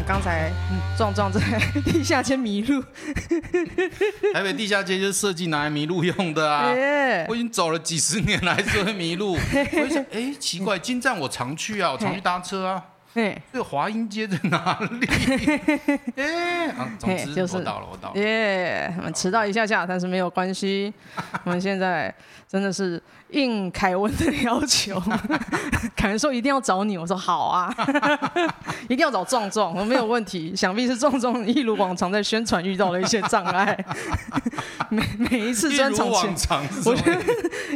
们刚才壮壮在地下街迷路，台北地下街就是设计拿来迷路用的啊！欸、我已经走了几十年了，还是会迷路。我就想，哎、欸，奇怪，金站我常去啊，我常去搭车啊。对，这个华阴街在哪里？哎，啊，总之就是我到了，我到了。耶，我们迟到一下下，但是没有关系。我们现在真的是应凯文的要求，凯文说一定要找你，我说好啊，一定要找壮壮，我没有问题。想必是壮壮一如往常在宣传遇到了一些障碍。每每一次专场前，我觉得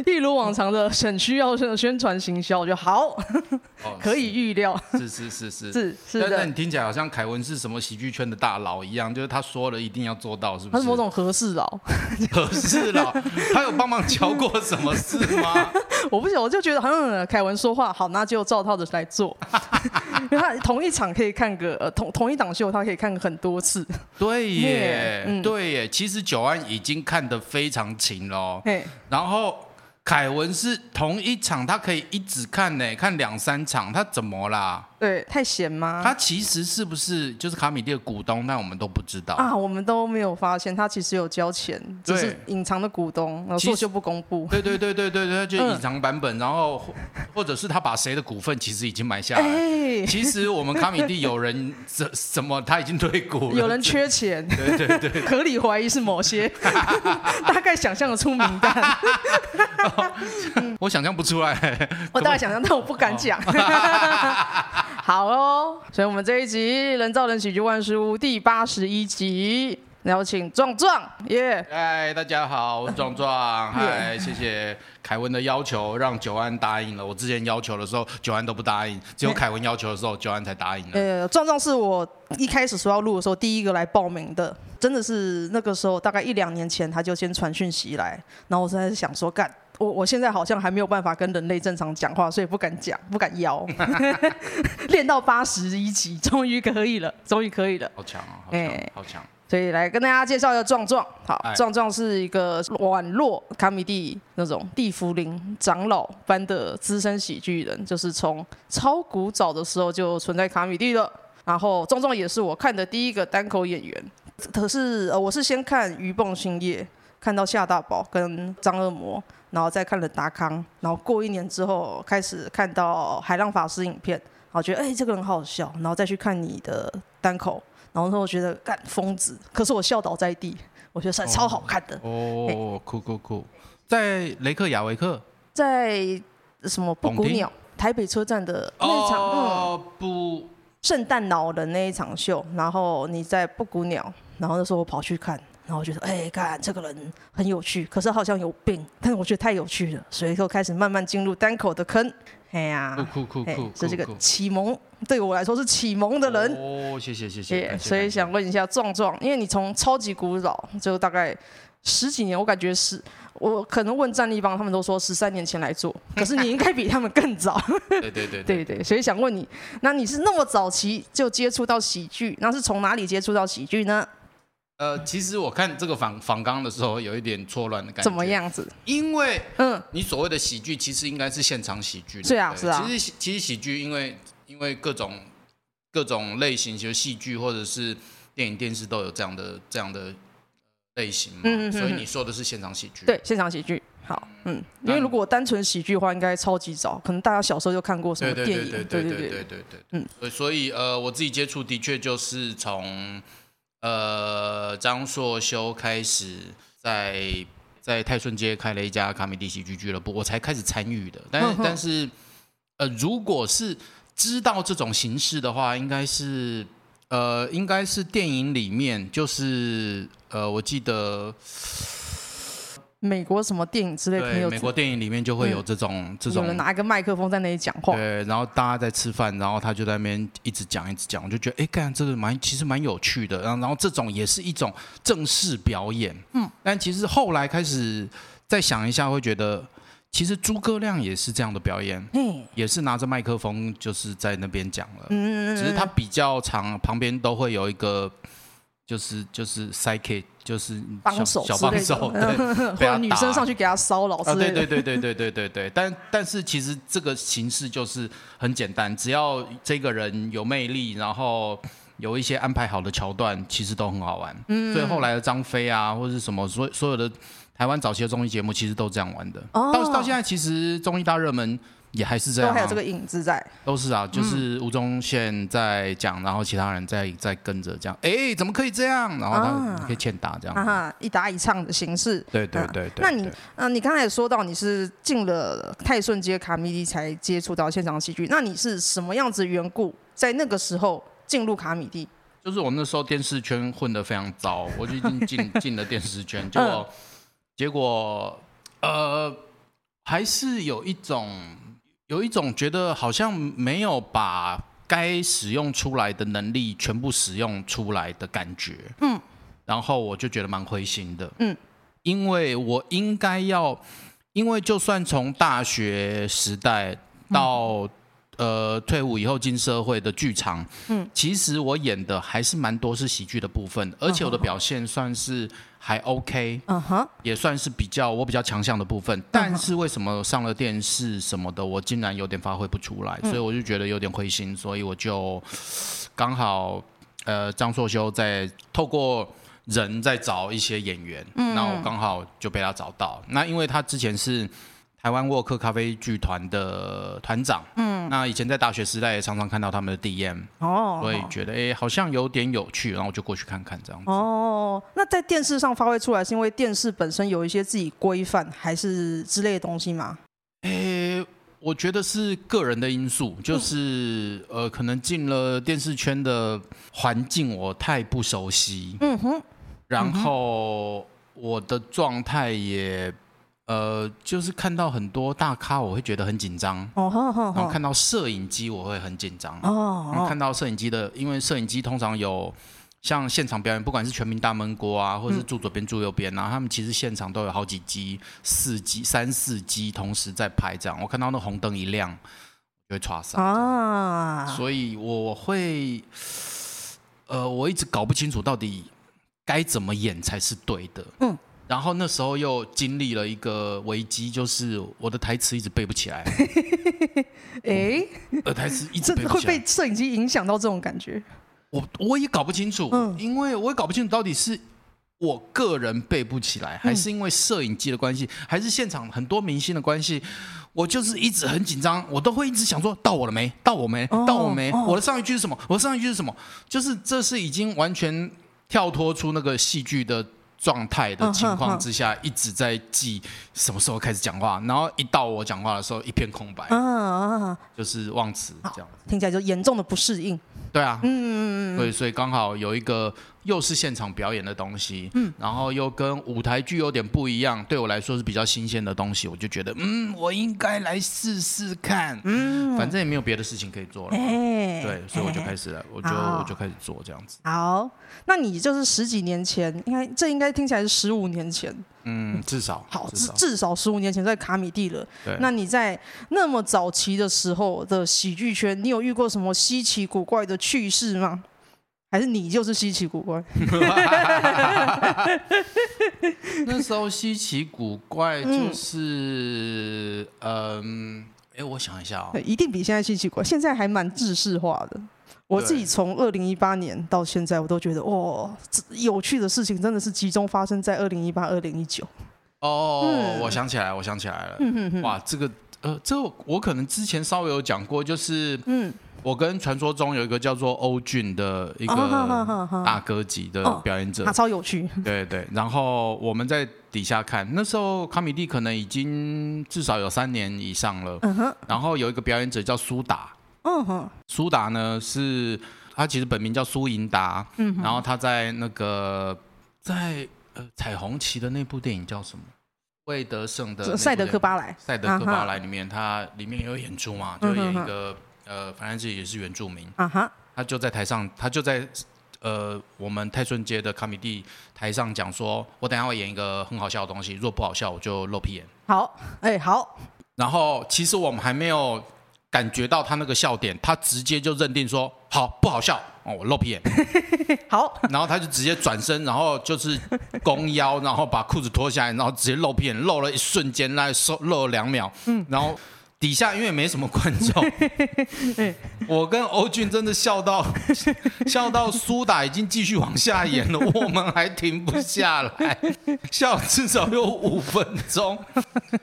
一如往常的很需要的宣传行销我就好，可以预料。是是。是是是是的，但你听起来好像凯文是什么喜剧圈的大佬一样，就是他说了一定要做到，是不是？他是某种和事佬，和事佬，他有帮忙教过什么事吗？我不行，我就觉得好像凯文说话好，那就照套着来做。因为他同一场可以看个呃同同一档秀，他可以看很多次。对耶，嗯、对耶。其实九安已经看得非常勤了，然后。凯文是同一场，他可以一直看呢，看两三场，他怎么啦？对，太闲吗？他其实是不是就是卡米蒂的股东？但我们都不知道啊，我们都没有发现他其实有交钱，只是隐藏的股东，然后说就不公布。对对对对对对，就隐藏版本，然后或者是他把谁的股份其实已经买下来。其实我们卡米蒂有人怎什么他已经退股了，有人缺钱，对对对，合理怀疑是某些，大概想象得出名单。我想象不出来，我大概想象，但我不敢讲。好哦，所以我们这一集《人造人喜剧万事屋》第八十一集，邀请壮壮，耶！嗨，大家好，我是壮壮，嗨，谢谢凯文的要求，让九安答应了。我之前要求的时候，九安都不答应，只有凯文要求的时候，九安才答应了。呃，壮壮是我一开始说要录的时候第一个来报名的，真的是那个时候大概一两年前，他就先传讯息来，然后我实在是想说干。我我现在好像还没有办法跟人类正常讲话，所以不敢讲，不敢邀。练到八十一级，终于可以了，终于可以了。好强哦！好强，欸、好强。所以来跟大家介绍一下壮壮。好，壮壮是一个宛若卡米蒂那种地福林长老般的资深喜剧人，就是从超古早的时候就存在卡米蒂了。然后壮壮也是我看的第一个单口演员。可是呃，我是先看鱼蹦星夜，看到夏大宝跟张恶魔。然后再看了达康，然后过一年之后开始看到海浪法师影片，然后觉得哎这个人好好笑，然后再去看你的单口，然后我觉得干疯子，可是我笑倒在地，我觉得是超好看的。哦，酷酷酷，在雷克雅维克，在什么布谷鸟？台北车站的那一场，哦、嗯，不，圣诞老人那一场秀，然后你在布谷鸟，然后那时候我跑去看。然后我觉得，哎，看这个人很有趣，可是好像有病，但是我觉得太有趣了，所以就开始慢慢进入单口的坑。哎呀，酷酷酷，是这个启蒙，对我来说是启蒙的人。哦，谢谢谢谢。所以想问一下壮壮，因为你从超级古老就大概十几年，我感觉是，我可能问战立帮，他们都说十三年前来做，可是你应该比他们更早。对对对对对对，所以想问你，那你是那么早期就接触到喜剧，那是从哪里接触到喜剧呢？呃，其实我看这个访访纲的时候，有一点错乱的感觉。怎么样子？因为，嗯，你所谓的喜剧，其实应该是现场喜剧。是啊，是啊。其实，其实喜剧，因为因为各种各种类型，就是戏剧或者是电影、电视都有这样的这样的类型嘛。嗯嗯。所以你说的是现场喜剧。对，现场喜剧。好，嗯，因为如果单纯喜剧的话，应该超级早，可能大家小时候就看过什么电影。对对对对对对对对。嗯，所以呃，我自己接触的确就是从。呃，张硕修开始在在泰顺街开了一家卡米蒂喜剧俱乐部，我才开始参与的。但是 但是，呃，如果是知道这种形式的话，应该是呃，应该是电影里面，就是呃，我记得。美国什么电影之类的？对，美国电影里面就会有这种、嗯、这种，有人拿一个麦克风在那里讲话。对，然后大家在吃饭，然后他就在那边一直讲一直讲，我就觉得哎，干这个蛮其实蛮有趣的。然后然后这种也是一种正式表演。嗯，但其实后来开始再想一下，会觉得其实诸葛亮也是这样的表演，嗯，也是拿着麦克风就是在那边讲了。嗯嗯嗯，只是他比较长，旁边都会有一个。就是就是 psychic 就是帮手小帮手，对，或者女生上去给他骚扰之。对对对对对对对对。但但是其实这个形式就是很简单，只要这个人有魅力，然后有一些安排好的桥段，其实都很好玩。嗯，所以后来的张飞啊，或者是什么，所所有的台湾早期的综艺节目，其实都这样玩的。哦，到到现在，其实综艺大热门。也还是这样、啊，都还有这个影子在，都是啊，就是吴宗宪在讲，然后其他人在在跟着这样，哎，怎么可以这样？然后他可以欠打这样，哈、啊，一打一唱的形式。对对对对。那你，嗯，你刚才也说到你是进了泰顺街卡米蒂才接触到现场戏剧，那你是什么样子缘故，在那个时候进入卡米蒂？就是我那时候电视圈混得非常糟，我就已经进 进了电视圈，结果结果呃，还是有一种。有一种觉得好像没有把该使用出来的能力全部使用出来的感觉，嗯，然后我就觉得蛮灰心的，嗯，因为我应该要，因为就算从大学时代到呃退伍以后进社会的剧场，嗯，其实我演的还是蛮多是喜剧的部分，而且我的表现算是。还 OK，嗯哼，也算是比较我比较强项的部分。但是为什么上了电视什么的，我竟然有点发挥不出来，所以我就觉得有点灰心。所以我就刚好，呃，张硕修在透过人在找一些演员，嗯那我刚好就被他找到。那因为他之前是。台湾沃克咖啡剧团的团长，嗯，那以前在大学时代也常常看到他们的 DM，哦，所以觉得哎、欸，好像有点有趣，然后我就过去看看这样子。哦，那在电视上发挥出来，是因为电视本身有一些自己规范，还是之类的东西吗？哎、欸，我觉得是个人的因素，就是、嗯、呃，可能进了电视圈的环境，我太不熟悉，嗯哼，然后我的状态也。呃，就是看到很多大咖，我会觉得很紧张。哦，然后看到摄影机，我会很紧张。哦，然后看到摄影机的，因为摄影机通常有像现场表演，不管是全民大闷锅啊，或者是住左边住右边啊，他们其实现场都有好几机、四机、三四机同时在拍。这样，我看到那红灯一亮，就会唰上啊。所以我会，呃，我一直搞不清楚到底该怎么演才是对的。嗯。然后那时候又经历了一个危机，就是我的台词一直背不起来。哎，呃，台词一直背不起来。会被摄影机影响到这种感觉？我我也搞不清楚，嗯，因为我也搞不清楚到底是我个人背不起来，还是因为摄影机的关系，还是现场很多明星的关系。我就是一直很紧张，我都会一直想说：到我了没？到我没？到我没？我的上一句是什么？我的上一句是什么？就是这是已经完全跳脱出那个戏剧的。状态的情况之下，一直在记什么时候开始讲话，然后一到我讲话的时候，一片空白，就是忘词这样。听起来就严重的不适应。对啊，嗯，所以所以刚好有一个。又是现场表演的东西，嗯，然后又跟舞台剧有点不一样，对我来说是比较新鲜的东西，我就觉得，嗯，我应该来试试看，嗯，反正也没有别的事情可以做了，欸、对，所以我就开始了，欸、我就我就开始做这样子。好，那你就是十几年前，应该这应该听起来是十五年前，嗯，至少 好，至至少十五年前在卡米蒂了。对，那你在那么早期的时候的喜剧圈，你有遇过什么稀奇古怪的趣事吗？还是你就是稀奇古怪？那时候稀奇古怪就是，嗯，哎、呃，我想一下哦，一定比现在稀奇古怪。现在还蛮制式化的。我自己从二零一八年到现在，我都觉得哇，有趣的事情真的是集中发生在二零一八、二零一九。哦，嗯、我想起来，我想起来了。嗯、哼哼哇，这个呃，这个、我可能之前稍微有讲过，就是嗯。我跟传说中有一个叫做欧俊的一个大哥级的表演者，他超有趣。对对，然后我们在底下看，那时候卡米蒂可能已经至少有三年以上了。嗯然后有一个表演者叫苏达。苏达呢是，他其实本名叫苏银达。嗯然后他在那个在呃彩虹旗的那部电影叫什么？魏德胜的《赛德克巴莱》。赛德克巴莱里面，他里面也有演出嘛，就演一个。呃，反正自己也是原住民啊哈他就在台上，他就在呃我们泰顺街的卡米蒂台上讲说，我等下会演一个很好笑的东西，如果不好笑我就露屁眼。好，哎、欸、好。然后其实我们还没有感觉到他那个笑点，他直接就认定说好不好笑哦，我露屁眼。好。然后他就直接转身，然后就是弓腰，然后把裤子脱下来，然后直接露屁眼，露了一瞬间，那露露了两秒，嗯，然后。底下因为没什么观众，我跟欧俊真的笑到 笑到苏打已经继续往下演了，我们还停不下来，笑至少有五分钟。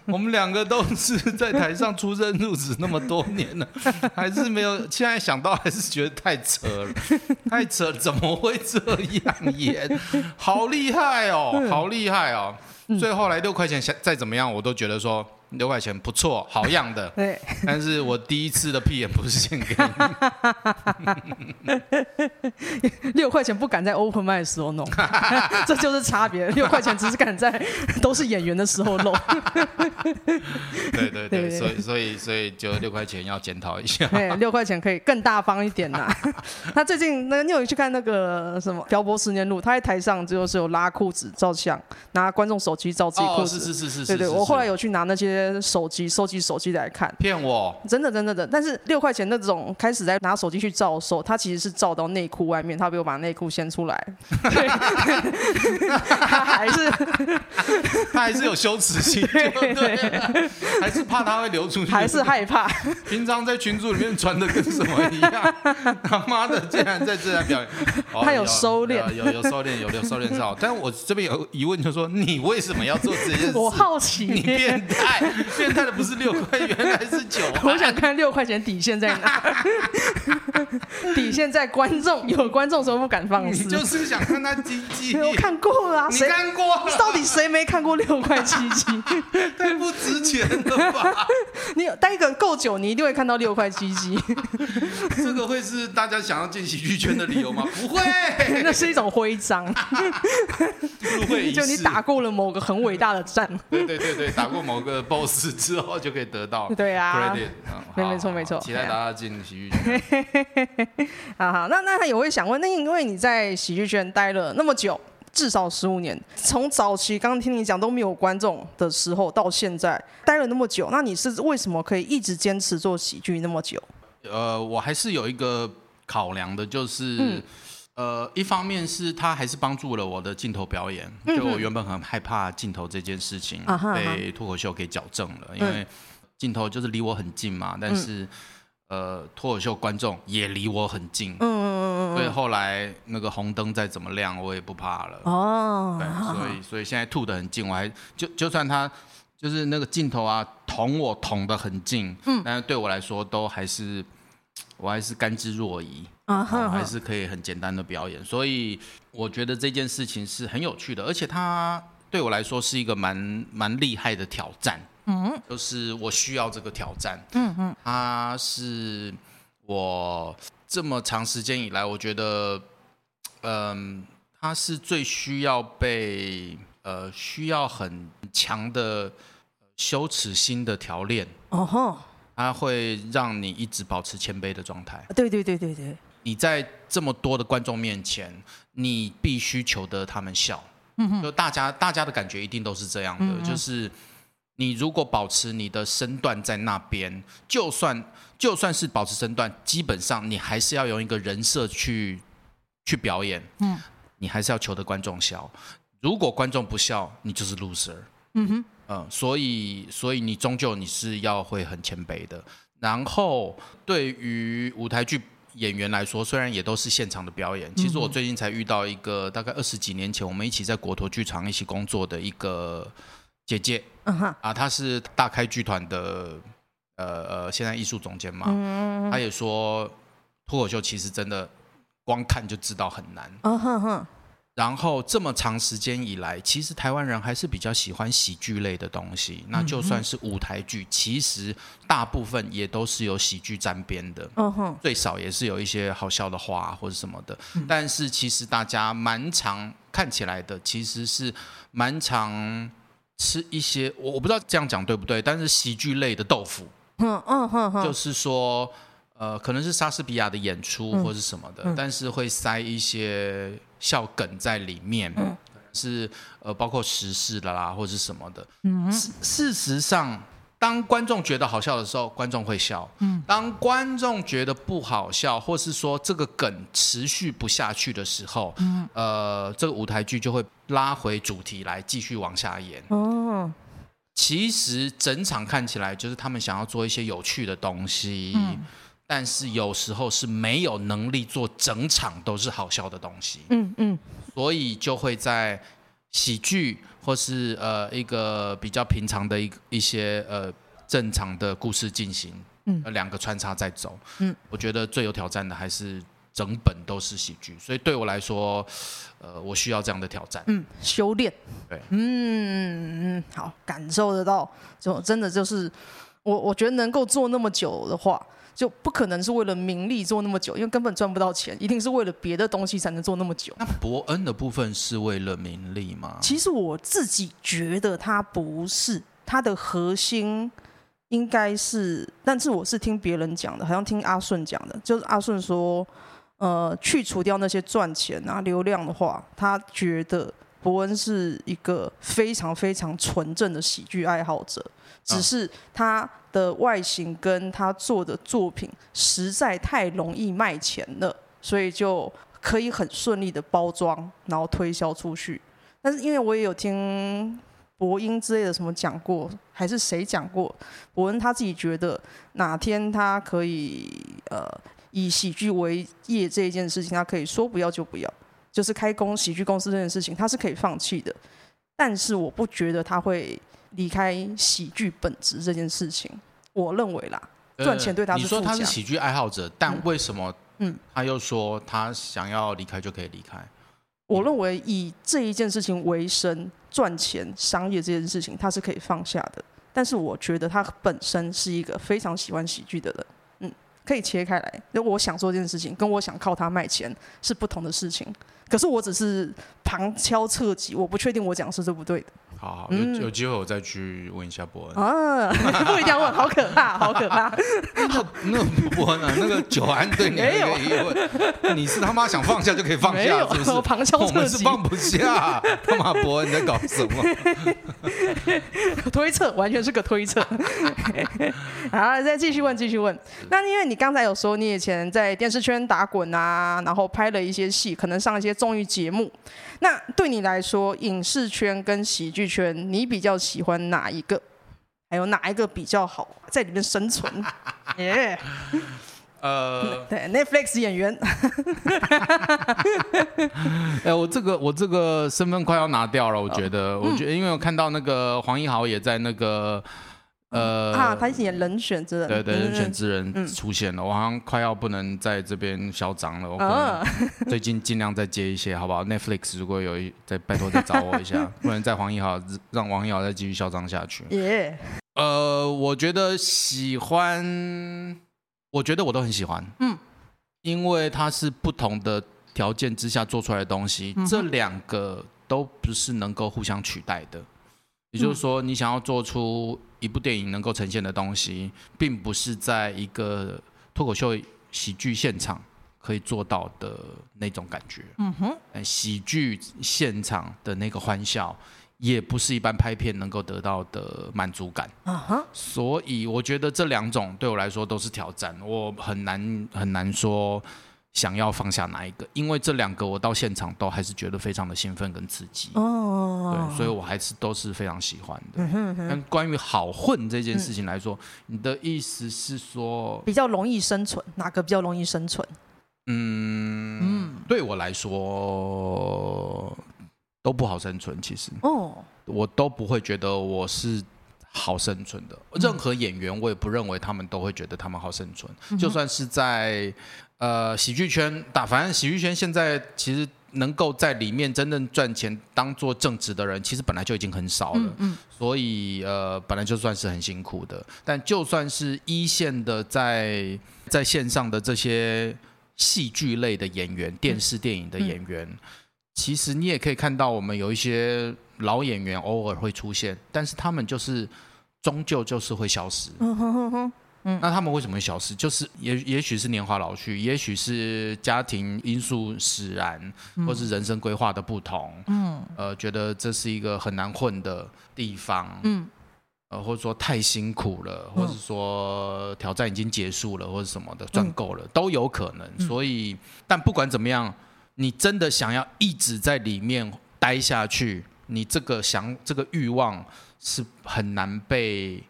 我们两个都是在台上出生入死那么多年了，还是没有。现在想到还是觉得太扯了，太扯，怎么会这样演？好厉害哦，好厉害哦！所以后来六块钱再怎么样，我都觉得说。六块钱不错，好样的。对，但是我第一次的屁眼不是献给你。六块钱不敢在 open 麦的时候弄，这就是差别。六块钱只是敢在都是演员的时候弄。对对对，所以所以所以就六块钱要检讨一下。对，六块钱可以更大方一点呐。他最近那个你有去看那个什么《漂泊十年路》？他在台上就是有拉裤子照相，拿观众手机照自己裤子。是是是是。对对，我后来有去拿那些。手机收集手机来看，骗我！真的真的的，但是六块钱那种开始在拿手机去照的时候，他其实是照到内裤外面，他没有把内裤掀出来，对他还是 他还是有羞耻心，对，还是怕他会流出去，还是害怕。平常在群组里面穿的跟什么一样，他妈的竟然在这样表演，他有收敛，有有收敛，有有收敛是好，但我这边有疑问，就是说你为什么要做这件事？我好奇，你变态。变态的不是六块，原来是九。我想看六块钱底线在哪？底线在观众，有观众时候不敢放肆。你就是想看他鸡鸡。我看过了啊，你看过？到底谁没看过六块七七？太不值钱了吧？你待个够久，你一定会看到六块七七。这个会是大家想要进喜剧圈的理由吗？不会，那是一种徽章。入会。就你打过了某个很伟大的战。对对对对，打过某个之后就可以得到 对啊，credit，没没错没错，期待大家进喜剧圈。好 好，那那他也会想问，那因为你在喜剧圈待了那么久，至少十五年，从早期刚刚听你讲都没有观众的时候，到现在待了那么久，那你是为什么可以一直坚持做喜剧那么久？呃，我还是有一个考量的，就是。嗯呃，一方面是他还是帮助了我的镜头表演，就我原本很害怕镜头这件事情被脱口秀给矫正了，因为镜头就是离我很近嘛，但是呃，脱口秀观众也离我很近，所以后来那个红灯再怎么亮，我也不怕了。哦，对，所以 所以现在吐的很近，我还就就算他就是那个镜头啊捅我捅得很近，嗯，但是对我来说都还是。我还是甘之若飴啊，还是可以很简单的表演，所以我觉得这件事情是很有趣的，而且它对我来说是一个蛮蛮厉害的挑战。嗯，就是我需要这个挑战。嗯嗯，它是我这么长时间以来，我觉得，嗯，它是最需要被呃需要很强的羞耻心的调练。哦吼。它会让你一直保持谦卑的状态。对对对对对。你在这么多的观众面前，你必须求得他们笑。嗯哼。就大家大家的感觉一定都是这样的，嗯。就是你如果保持你的身段在那边，就算就算是保持身段，基本上你还是要用一个人设去去表演。嗯。你还是要求得观众笑。如果观众不笑，你就是 loser。嗯哼。嗯，所以所以你终究你是要会很谦卑的。然后对于舞台剧演员来说，虽然也都是现场的表演，其实我最近才遇到一个大概二十几年前我们一起在国陀剧场一起工作的一个姐姐，啊，她是大开剧团的呃呃现在艺术总监嘛，她也说脱口秀其实真的光看就知道很难。然后这么长时间以来，其实台湾人还是比较喜欢喜剧类的东西。那就算是舞台剧，其实大部分也都是有喜剧沾边的。最少也是有一些好笑的话或者什么的。但是其实大家蛮常看起来的，其实是蛮常吃一些，我我不知道这样讲对不对，但是喜剧类的豆腐。就是说。呃，可能是莎士比亚的演出或是什么的，嗯嗯、但是会塞一些笑梗在里面，嗯、是呃，包括时事的啦，或者是什么的。嗯、事事实上，当观众觉得好笑的时候，观众会笑；嗯、当观众觉得不好笑，或是说这个梗持续不下去的时候，嗯、呃，这个舞台剧就会拉回主题来继续往下演。哦。其实整场看起来就是他们想要做一些有趣的东西，嗯、但是有时候是没有能力做整场都是好笑的东西。嗯嗯，所以就会在喜剧或是呃一个比较平常的一一些呃正常的故事进行，嗯，两个穿插在走。嗯，我觉得最有挑战的还是。整本都是喜剧，所以对我来说，呃，我需要这样的挑战。嗯，修炼。对，嗯嗯，好，感受得到，就真的就是我，我觉得能够做那么久的话，就不可能是为了名利做那么久，因为根本赚不到钱，一定是为了别的东西才能做那么久。那伯恩的部分是为了名利吗？其实我自己觉得他不是，他的核心应该是，但是我是听别人讲的，好像听阿顺讲的，就是阿顺说。呃，去除掉那些赚钱啊、流量的话，他觉得博恩是一个非常非常纯正的喜剧爱好者，只是他的外形跟他做的作品实在太容易卖钱了，所以就可以很顺利的包装，然后推销出去。但是因为我也有听伯英之类的什么讲过，还是谁讲过，伯恩他自己觉得哪天他可以呃。以喜剧为业这一件事情，他可以说不要就不要，就是开工喜剧公司这件事情，他是可以放弃的。但是我不觉得他会离开喜剧本质这件事情。我认为啦，赚钱对他是、呃。你说他是喜剧爱好者，但为什么？嗯，他又说他想要离开就可以离开。我认为以这一件事情为生，赚钱、商业这件事情，他是可以放下的。但是我觉得他本身是一个非常喜欢喜剧的人。可以切开来，就我想做这件事情，跟我想靠它卖钱是不同的事情。可是我只是旁敲侧击，我不确定我讲是对不对的。好，好，有有机会我再去问一下博恩。啊，不一定要问，好可怕，好可怕。那那博恩啊，那个久安对你没有疑问，你是他妈想放下就可以放下，是不是？我旁敲侧击，我们是放不下。他妈博恩你在搞什么？推测，完全是个推测。好，再继续问，继续问。那因为你刚才有说，你以前在电视圈打滚啊，然后拍了一些戏，可能上一些综艺节目。那对你来说，影视圈跟喜剧圈，你比较喜欢哪一个？还有哪一个比较好在里面生存？耶、yeah，呃，对，Netflix 演员。哎、欸，我这个我这个身份快要拿掉了，我觉得，我觉得，因为我看到那个黄一豪也在那个。呃啊，他演人选之人，对对，人选之人出现了，嗯、我好像快要不能在这边嚣张了。我可能 最近尽量再接一些，好不好？Netflix 如果有一再拜托再找我一下，不能再黄奕豪让王义豪再继续嚣张下去。耶、呃，我觉得喜欢，我觉得我都很喜欢，嗯，因为它是不同的条件之下做出来的东西，嗯、这两个都不是能够互相取代的。也就是说，你想要做出一部电影能够呈现的东西，并不是在一个脱口秀喜剧现场可以做到的那种感觉。嗯哼，喜剧现场的那个欢笑，也不是一般拍片能够得到的满足感。嗯哼，所以我觉得这两种对我来说都是挑战，我很难很难说。想要放下哪一个？因为这两个我到现场都还是觉得非常的兴奋跟刺激。哦，对，所以我还是都是非常喜欢的。嗯哼哼。但关于好混这件事情来说，嗯，你的意思是说比较容易生存？哪个比较容易生存？嗯嗯，对我来说都不好生存。其实哦，我都不会觉得我是好生存的。任何演员，我也不认为他们都会觉得他们好生存。嗯，就算是在。呃，喜剧圈打，反正喜剧圈现在其实能够在里面真正赚钱当做正职的人，其实本来就已经很少了。嗯，嗯，所以呃，本来就算是很辛苦的。但就算是一线的在在线上的这些戏剧类的演员、电视电影的演员，嗯嗯，其实你也可以看到，我们有一些老演员偶尔会出现，但是他们就是终究就是会消失。嗯哼哼哼。嗯，那他们为什么会消失？就是也也许是年华老去，也许是家庭因素使然，嗯、或是人生规划的不同。嗯，呃，觉得这是一个很难混的地方。嗯，呃，或者说太辛苦了，或者说挑战已经结束了，或者什么的赚够了，都有可能。嗯、所以，但不管怎么样，你真的想要一直在里面待下去。你这个想这个欲望是很难被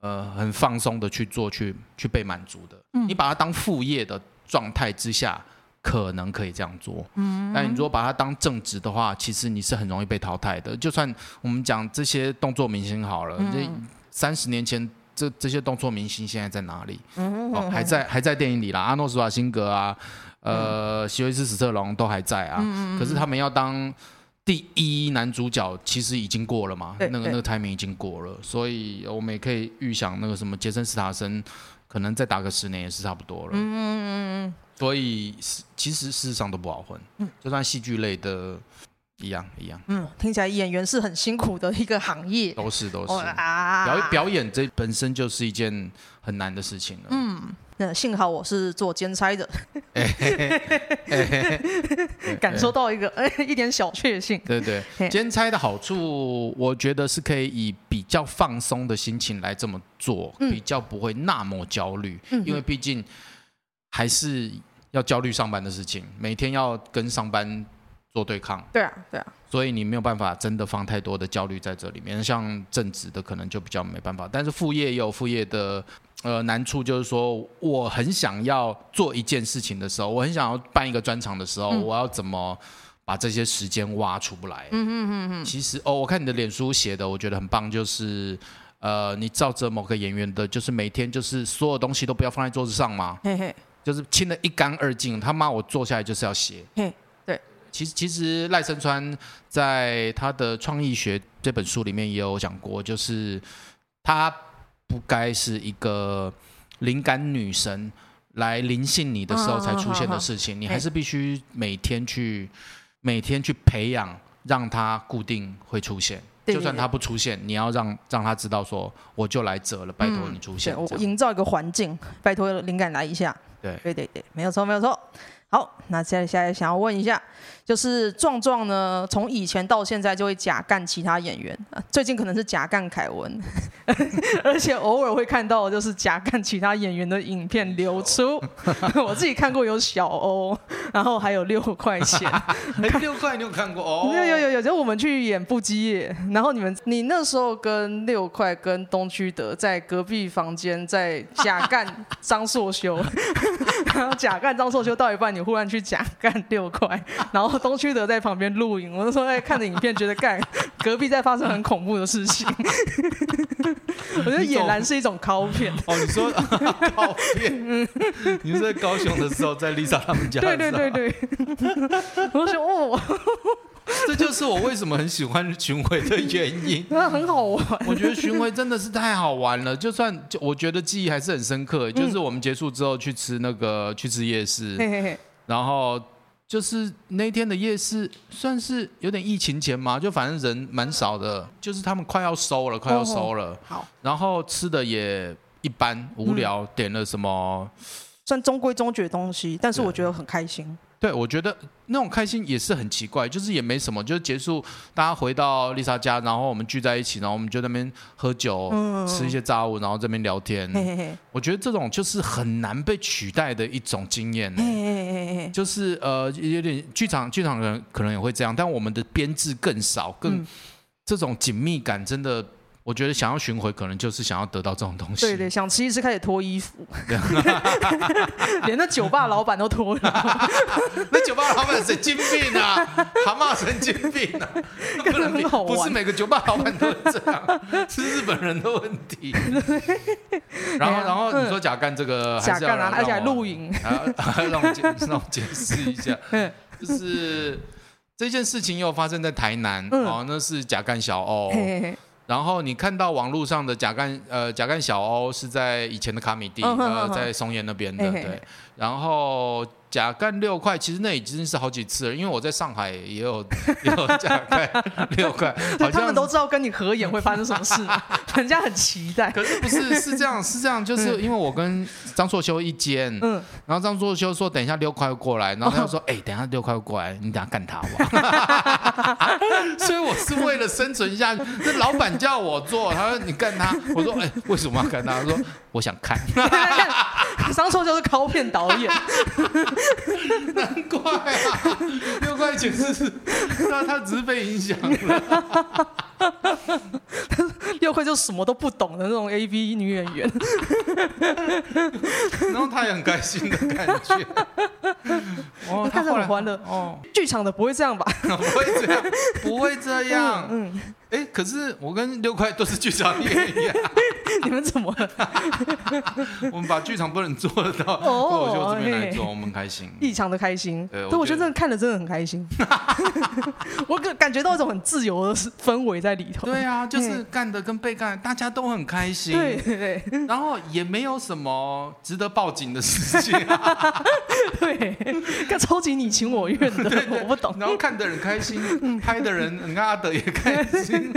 呃很放松的去做，去去被满足的。嗯、你把它当副业的状态之下，可能可以这样做。嗯，但你如果把它当正职的话，其实你是很容易被淘汰的。就算我们讲这些动作明星好了，这三十年前这这些动作明星现在在哪里？嗯、哦，还在还在电影里啦，阿诺·施瓦辛格啊。呃，席维斯·史特龙都还在啊，嗯、可是他们要当第一男主角，其实已经过了嘛，那个那个 timing 已经过了，所以我们也可以预想那个什么杰森·斯塔森，可能再打个十年也是差不多了。嗯嗯嗯，所以其实事实上都不好混，嗯、就算戏剧类的。一样一样，嗯，听起来演员是很辛苦的一个行业，都是都是。啊，表表演这本身就是一件很难的事情了。嗯，那幸好我是做兼差的，感受到一个哎 一点小确幸。对对，兼差的好处，我觉得是可以以比较放松的心情来这么做，比较不会那么焦虑，因为毕竟还是要焦虑上班的事情，每天要跟上班。做对抗，对啊，对啊，所以你没有办法真的放太多的焦虑在这里面。像正职的可能就比较没办法，但是副业也有副业的呃难处，就是说我很想要做一件事情的时候，我很想要办一个专场的时候，嗯、我要怎么把这些时间挖出来？嗯嗯嗯嗯。其实哦，我看你的脸书写的，我觉得很棒，就是呃，你照着某个演员的，就是每天就是所有东西都不要放在桌子上嘛，嘿嘿，就是清得一干二净。他妈，我坐下来就是要写。嘿其实，其实赖声川在他的《创意学》这本书里面也有讲过，就是他不该是一个灵感女神来临幸你的时候才出现的事情，你还是必须每天去每天去培养，让它固定会出现。就算他不出现，你要让让他知道说，我就来这了，拜托你出现。我营造一个环境，拜托灵感来一下。对对对对，没有错，没有错。好，那接下来想要问一下，就是壮壮呢，从以前到现在就会假干其他演员，最近可能是假干凯文，而且偶尔会看到就是假干其他演员的影片流出。我自己看过有小欧，然后还有六块钱，六块你有看过哦？有有有有，就我们去演不羁夜，然后你们你那时候跟六块跟东区德在隔壁房间在假干张硕修，然后假干张硕修到一半你。忽然去假干六块，然后东区德在旁边录影。我那时候在看着影片，觉得干 隔壁在发生很恐怖的事情。我觉得俨然是一种拷片。哦，你说 拷片？你是在高雄的时候，在 Lisa 他们家？对对对对。我说哦，这就是我为什么很喜欢巡回的原因。那很好玩。我觉得巡回真的是太好玩了，就算就我觉得记忆还是很深刻。就是我们结束之后去吃那个去吃夜市。然后就是那天的夜市，算是有点疫情前嘛，就反正人蛮少的，就是他们快要收了，快要收了。好，然后吃的也一般，无聊，点了什么，算中规中矩的东西，但是我觉得很开心。对，我觉得那种开心也是很奇怪，就是也没什么，就是结束，大家回到丽莎家，然后我们聚在一起，然后我们就在那边喝酒，嗯、吃一些炸物，然后这边聊天。嘿嘿嘿，我觉得这种就是很难被取代的一种经验。就是呃，有点剧场，剧场人可能也会这样，但我们的编制更少，更、嗯、这种紧密感真的。我觉得想要巡回，可能就是想要得到这种东西。对对，想吃一吃开始脱衣服，连那酒吧老板都脱了。那酒吧老板神经病啊，蛤蟆神经病啊，不能不是每个酒吧老板都这样，是日本人的问题。然后然后你说假干这个，假干啊，而且还录影，还让我解让我解释一下，就是这件事情又发生在台南，哦，那是假干小欧。然后你看到网络上的甲干，呃，甲干小欧是在以前的卡米蒂，呃，在松岩那边的，对，然后。假干六块，其实那已经是好几次了，因为我在上海也有 也有假干六块，好像他们都知道跟你合演会发生什么事，人家很期待。可是不是是这样，是这样，就是因为我跟张硕修一间，嗯，然后张硕修说等一下六块过来，然后他就说，哎、欸，等一下六块过来，你等下干他吧。所以我是为了生存下去，这老板叫我做，他说你干他，我说哎、欸，为什么要干他？他说我想看。商周就是拷片导演，难怪啊，六块钱是那他只是被影响了。六块就什么都不懂的那种 AV 女演员，然后他也很开心的感觉。哦，他是很欢乐。哦，剧场的不会这样吧？不会这样，不会这样。嗯。哎，可是我跟六块都是剧场演员，你们怎么了？我们把剧场不能做得到，脱口秀这边来做，我们开心，异常的开心。对，我觉得真的看的真的很开心，我感感觉到一种很自由的氛围在里头。对啊，就是干的跟被干，大家都很开心。对对。然后也没有什么值得报警的事情。对，看超级你情我愿的，我不懂。然后看的人开心，拍的人，你看阿德也开心。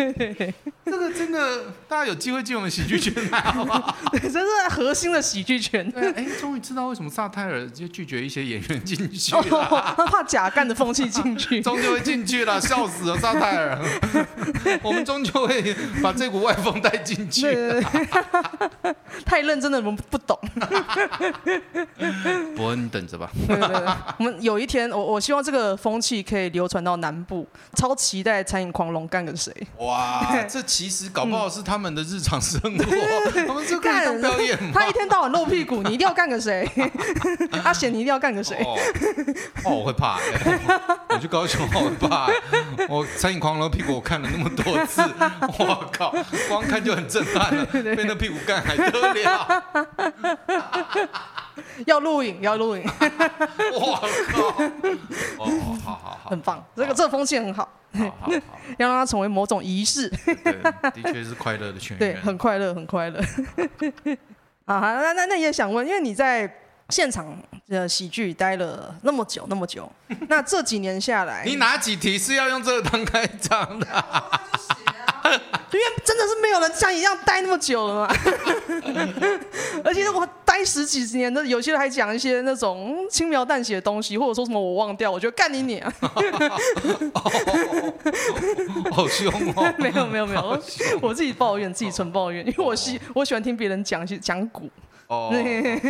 这个真的，大家有机会进我们喜剧好不好？对，这是核心的喜剧圈。对，哎，终于知道为什么萨泰尔就拒绝一些演员进去他 怕假干的风气进去，终究会进去了，笑死了萨泰尔。我们终究会把这股外风带进去。太认真的我们不懂。伯恩，你等着吧。对对对，我们有一天，我我希望这个风气可以流传到南部，超期待餐饮狂龙干个谁。哇，这其实搞不好是他们的日常生活，他们就可以当表演。他一天到晚露屁股，你一定要干个谁？阿贤，你一定要干个谁？哦，我会怕，我去高雄，我会怕。我餐饮狂露屁股，我看了那么多次，我靠，光看就很震撼了，被那屁股干还得了？要录影，要录影。我靠！哦，好好好，很棒，这个这个风气很好。好 好好，要 让它成为某种仪式。对，的确是快乐的圈。对，很快乐，很快乐。啊，那那那也想问，因为你在现场的喜剧待了那么久，那么久，那这几年下来，你哪几题是要用这个当开场的？因为真的是没有人像你一样待那么久了嘛，而且我待十几年的，有些人还讲一些那种轻描淡写的东西，或者说什么我忘掉，我觉得干你你啊，好凶哦！没有没有没有，我自己抱怨自己纯抱怨，因为我喜我喜欢听别人讲些讲古。哦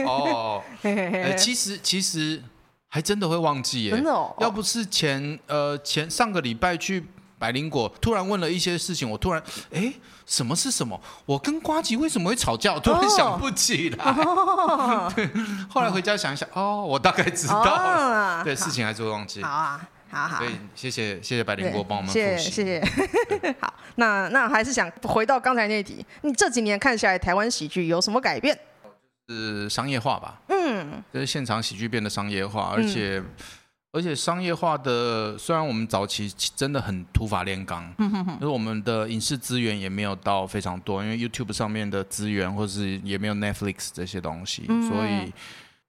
哦，哎，其实其实还真的会忘记耶，真的哦，要不是前呃前上个礼拜去。百灵果突然问了一些事情，我突然哎，什么是什么？我跟瓜吉为什么会吵架？我突然想不起来。哦、对，后来回家想一想，哦，我大概知道了。哦、对，事情还是会忘记。好啊，好好。所以谢谢谢谢百灵果帮我们谢谢谢谢。好，那那还是想回到刚才那题，你这几年看下来，台湾喜剧有什么改变？是商业化吧？嗯，就是现场喜剧变得商业化，而且。嗯而且商业化的，虽然我们早期真的很土法炼钢，可是我们的影视资源也没有到非常多，因为 YouTube 上面的资源，或是也没有 Netflix 这些东西，所以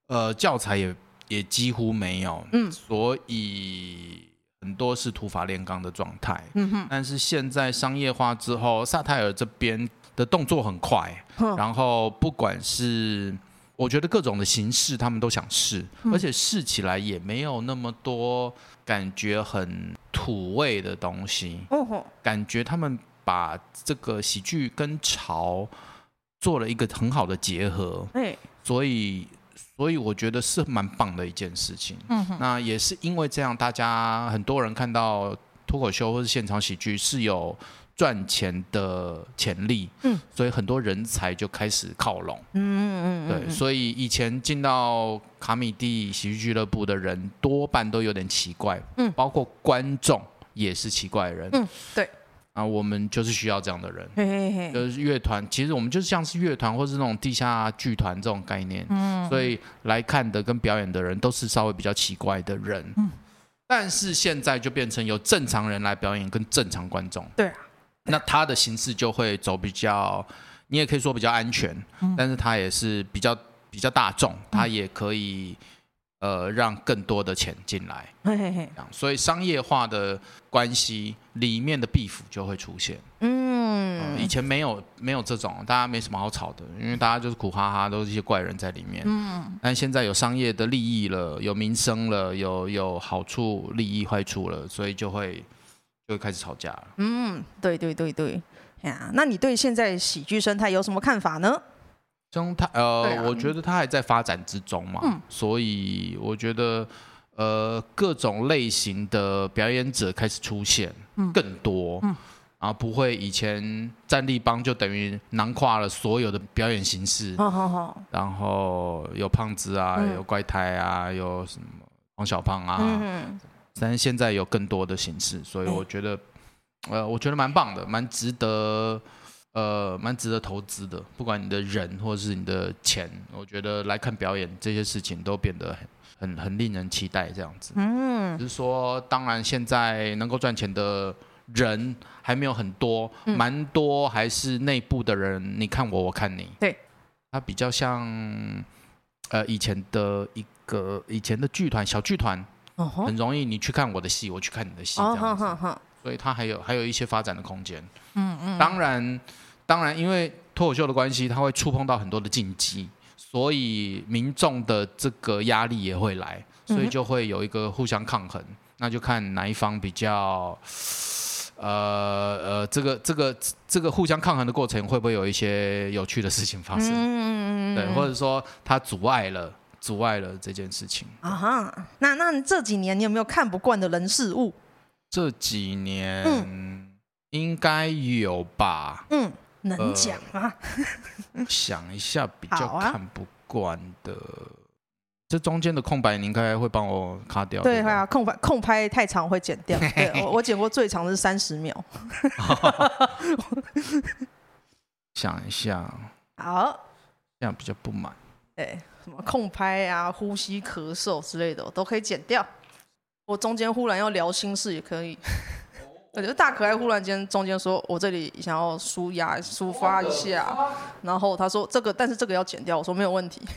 呃教材也也几乎没有，嗯所以很多是土法炼钢的状态。但是现在商业化之后，萨泰尔这边的动作很快，然后不管是。我觉得各种的形式他们都想试，而且试起来也没有那么多感觉很土味的东西。感觉他们把这个喜剧跟潮做了一个很好的结合。所以所以我觉得是蛮棒的一件事情。那也是因为这样，大家很多人看到脱口秀或是现场喜剧是有。赚钱的潜力，嗯，所以很多人才就开始靠拢，嗯嗯嗯，对，所以以前进到卡米蒂喜剧俱乐部的人多半都有点奇怪，嗯，包括观众也是奇怪的人，嗯，对，啊，我们就是需要这样的人，嘿嘿嘿，就是乐团，其实我们就像是乐团或是那种地下剧团这种概念，嗯，所以来看的跟表演的人都是稍微比较奇怪的人，嗯，但是现在就变成有正常人来表演跟正常观众，对啊。那它的形式就会走比较，你也可以说比较安全，嗯、但是它也是比较比较大众，它也可以呃让更多的钱进来，嘿嘿嘿，所以商业化的关系里面的 beef 就会出现。嗯、呃，以前没有没有这种，大家没什么好吵的，因为大家就是苦哈哈，都是一些怪人在里面。嗯，但现在有商业的利益了，有民生了，有有好处、利益、坏处了，所以就会。就开始吵架了。嗯，对对对对，呀，那你对现在喜剧生态有什么看法呢？生态呃、啊，我觉得它还在发展之中嘛，嗯、所以我觉得呃各种类型的表演者开始出现更多，嗯。嗯、然后不会以前战立帮就等于囊括了所有的表演形式，好好好，然后有胖子啊，嗯、有怪胎啊，有什么王小胖啊，嗯、但是现在有更多的形式，所以我觉得、嗯、呃我觉得蛮棒的，蛮值得。呃，蛮值得投资的，不管你的人或者是你的钱，我觉得来看表演这些事情都变得很很很令人期待这样子。嗯，只是说，当然现在能够赚钱的人还没有很多，蛮、嗯、多还是内部的人，你看我，我看你。对，它比较像呃以前的一个以前的剧团小剧团，哦、很容易你去看我的戏，我去看你的戏这样子。所以它还有还有一些发展的空间。嗯嗯，当然。当然，因为脱口秀的关系，它会触碰到很多的禁忌，所以民众的这个压力也会来，所以就会有一个互相抗衡。嗯、那就看哪一方比较，呃呃，这个这个这个互相抗衡的过程会不会有一些有趣的事情发生？嗯、对，或者说它阻碍了阻碍了这件事情。啊哈，那那这几年你有没有看不惯的人事物？这几年、嗯、应该有吧？嗯。能讲吗？呃、想一下比较看不惯的，啊、这中间的空白你应该会帮我卡掉。对，会啊，空白空拍太长会剪掉。对，我我剪过最长的是三十秒。想一下，好，这样比较不满。对，什么空拍啊、呼吸、咳嗽之类的，我都可以剪掉。我中间忽然要聊心事也可以。我觉得大可爱忽然间中间说：“我这里想要舒压抒发一下。”然后他说：“这个，但是这个要剪掉。”我说：“没有问题。”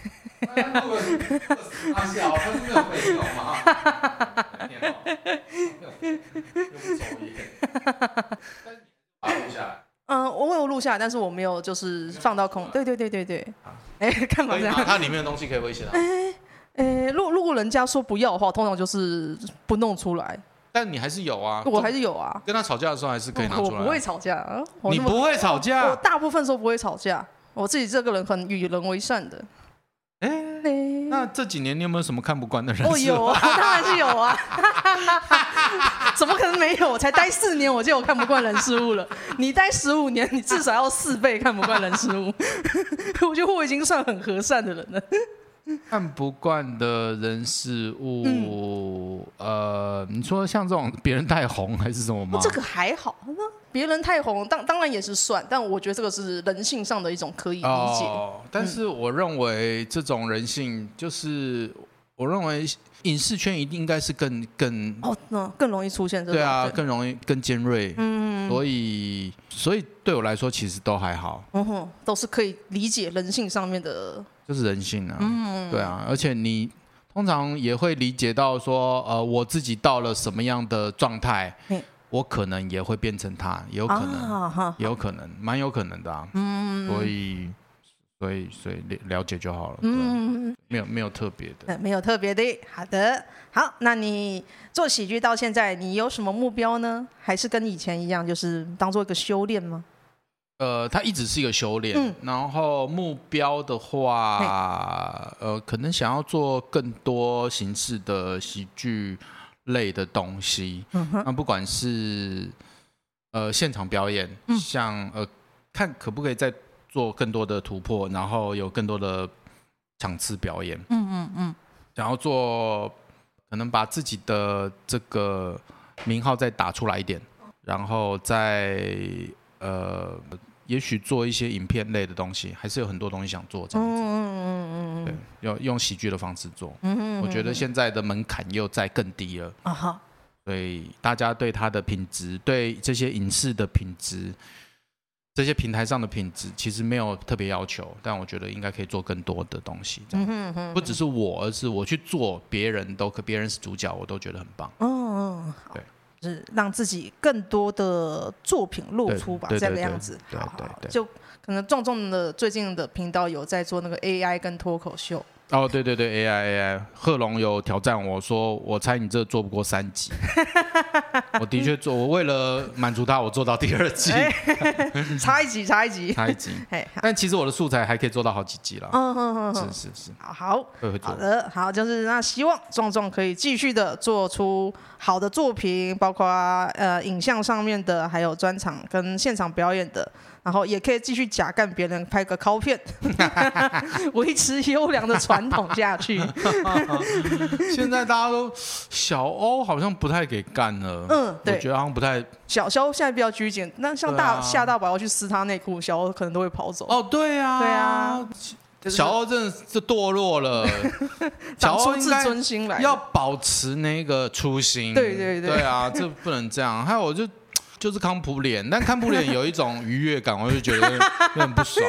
嗯，我有录下来，但是我没有就是放到空。对对对对对。哎，干嘛这样？它里面的东西可以威胁他。哎哎，如如果人家说不要的话，通常就是不弄出来。但你还是有啊，我还是有啊。跟他吵架的时候还是可以拿出来。我不会吵架啊，你不会吵架？我大部分时候不会吵架。我自己这个人很与人为善的。哎，那这几年你有没有什么看不惯的人？哦，有啊，当然是有啊。怎么可能没有？我才待四年，我就有看不惯人事物了。你待十五年，你至少要四倍看不惯人事物。我觉得我已经算很和善的人了。看不惯的人事物，嗯、呃，你说像这种别人带红还是什么吗？这个还好，别人太红当当然也是算，但我觉得这个是人性上的一种可以理解。哦、但是我认为这种人性就是，我认为影视圈一定应该是更更哦，那更容易出现这种对啊，对更容易更尖锐。嗯，所以所以对我来说其实都还好。嗯哼，都是可以理解人性上面的。就是人性啊，嗯、对啊，而且你通常也会理解到说，呃，我自己到了什么样的状态，嘿我可能也会变成他，也有可能，啊、也有可能，蛮有可能的啊。嗯，所以，所以，所以了了解就好了。嗯，没有没有特别的，没有特别的。好的，好，那你做喜剧到现在，你有什么目标呢？还是跟以前一样，就是当做一个修炼吗？呃，它一直是一个修炼，嗯、然后目标的话，呃，可能想要做更多形式的喜剧类的东西。嗯、哼那不管是呃现场表演，嗯、像呃看可不可以再做更多的突破，然后有更多的场次表演。嗯嗯嗯，想要做可能把自己的这个名号再打出来一点，然后再呃。也许做一些影片类的东西，还是有很多东西想做这样子。嗯嗯嗯嗯对，要用喜剧的方式做。嗯嗯。我觉得现在的门槛又再更低了。啊哈。所以大家对它的品质，对这些影视的品质，这些平台上的品质，其实没有特别要求。但我觉得应该可以做更多的东西。嗯嗯嗯。不只是我，而是我去做，别人都可，别人是主角，我都觉得很棒。嗯嗯。对。是让自己更多的作品露出吧，这个样子。就可能重重的最近的频道有在做那个 AI 跟脱口秀。哦，对对对，AI AI，贺龙有挑战我说，我猜你这做不过三集。我的确做，我为了满足他，我做到第二集，差一集，差一集，差一集。但其实我的素材还可以做到好几集了。嗯嗯嗯，是是是。好好好的，好，就是那希望壮壮可以继续的做出好的作品，包括呃影像上面的，还有专场跟现场表演的。然后也可以继续假干别人，拍个拷片，维持优良的传统下去。现在大家都小欧好像不太给干了，嗯，对，我觉得好像不太。小肖现在比较拘谨，那像大夏大宝要去撕他内裤，小欧可能都会跑走。哦，对啊，对啊，小欧真的是堕落了。长出自尊心来，要保持那个初心。对对对，对啊，这不能这样。还有我就。就是康普脸，但康普脸有一种愉悦感，我就觉得有点不爽。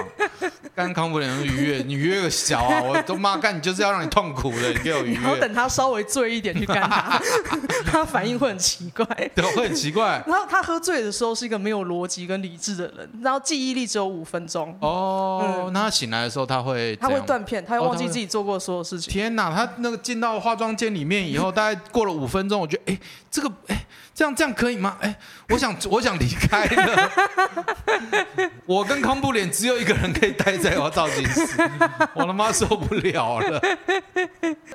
干康普脸是愉悦，你愉悦个小啊！我都妈干，你就是要让你痛苦的，你给我愉悦。然后等他稍微醉一点去干他，他反应会很奇怪。对，会很奇怪。然后他喝醉的时候是一个没有逻辑跟理智的人，然后记忆力只有五分钟。哦，嗯、那他醒来的时候他会？他会断片，他会忘记自己做过所有事情。哦、天哪，他那个进到化妆间里面以后，大概过了五分钟，我觉得，哎，这个，哎。这样这样可以吗？哎，我想我想离开了。我跟康布脸只有一个人可以待在我造型室，我他妈受不了了。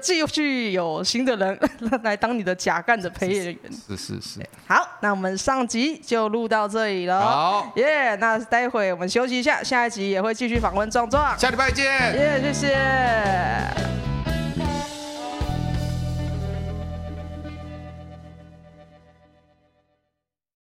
继续有新的人来当你的假干的陪演员。是是是。好，那我们上集就录到这里了。好，耶。Yeah, 那待会我们休息一下，下一集也会继续访问壮壮。下礼拜见。耶，yeah, 谢谢。